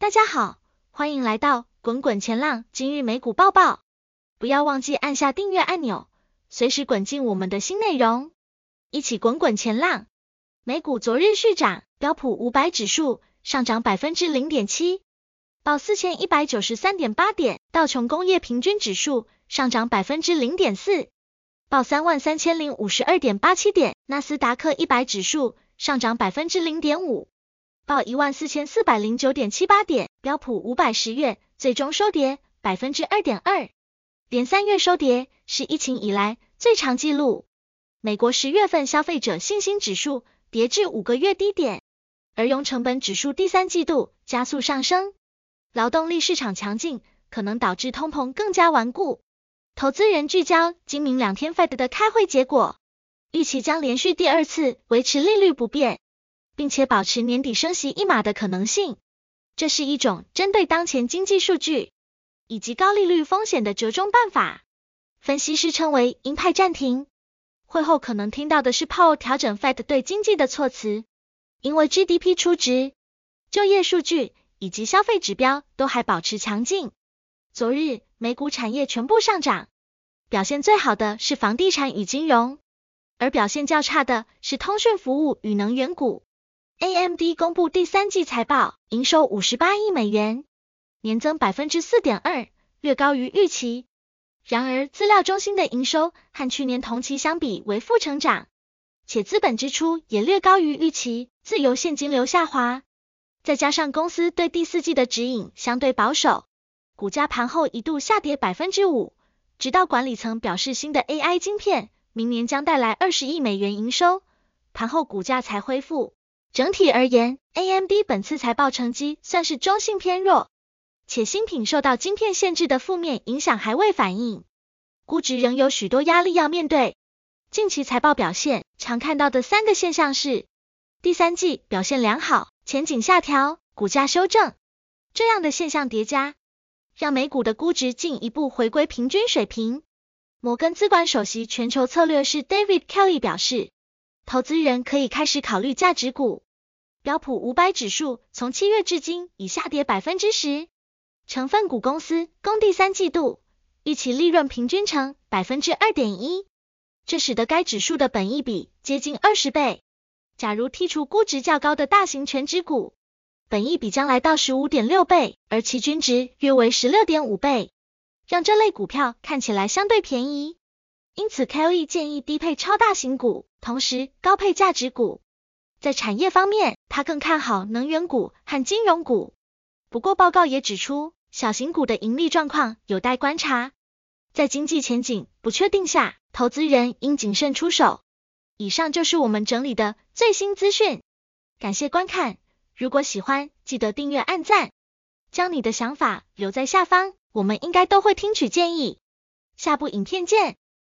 大家好，欢迎来到滚滚前浪今日美股报报。不要忘记按下订阅按钮，随时滚进我们的新内容，一起滚滚前浪。美股昨日续涨，标普五百指数上涨百分之零点七，报四千一百九十三点八点；道琼工业平均指数上涨百分之零点四，报三万三千零五十二点八七点；纳斯达克一百指数上涨百分之零点五。报一万四千四百零九点七八点，标普五百十月最终收跌百分之二点二，连三月收跌是疫情以来最长纪录。美国十月份消费者信心指数跌至五个月低点，而用成本指数第三季度加速上升，劳动力市场强劲可能导致通膨更加顽固。投资人聚焦今明两天 Fed 的开会结果，预期将连续第二次维持利率不变。并且保持年底升息一码的可能性，这是一种针对当前经济数据以及高利率风险的折中办法。分析师称为鹰派暂停。会后可能听到的是鲍尔调整 Fed 对经济的措辞，因为 GDP 初值、就业数据以及消费指标都还保持强劲。昨日美股产业全部上涨，表现最好的是房地产与金融，而表现较差的是通讯服务与能源股。AMD 公布第三季财报，营收五十八亿美元，年增百分之四点二，略高于预期。然而，资料中心的营收和去年同期相比为负成长，且资本支出也略高于预期，自由现金流下滑。再加上公司对第四季的指引相对保守，股价盘后一度下跌百分之五，直到管理层表示新的 AI 晶片明年将带来二十亿美元营收，盘后股价才恢复。整体而言，AMD 本次财报成绩算是中性偏弱，且新品受到晶片限制的负面影响还未反映，估值仍有许多压力要面对。近期财报表现常看到的三个现象是：第三季表现良好，前景下调，股价修正。这样的现象叠加，让美股的估值进一步回归平均水平。摩根资管首席全球策略师 David Kelly 表示。投资人可以开始考虑价值股。标普五百指数从七月至今已下跌百分之十。成分股公司公第三季度预期利润平均成百分之二点一，这使得该指数的本益比接近二十倍。假如剔除估值较高的大型全值股，本益比将来到十五点六倍，而其均值约为十六点五倍，让这类股票看起来相对便宜。因此，Kelly 建议低配超大型股。同时，高配价值股。在产业方面，他更看好能源股和金融股。不过，报告也指出，小型股的盈利状况有待观察。在经济前景不确定下，投资人应谨慎出手。以上就是我们整理的最新资讯。感谢观看，如果喜欢，记得订阅、按赞，将你的想法留在下方，我们应该都会听取建议。下部影片见。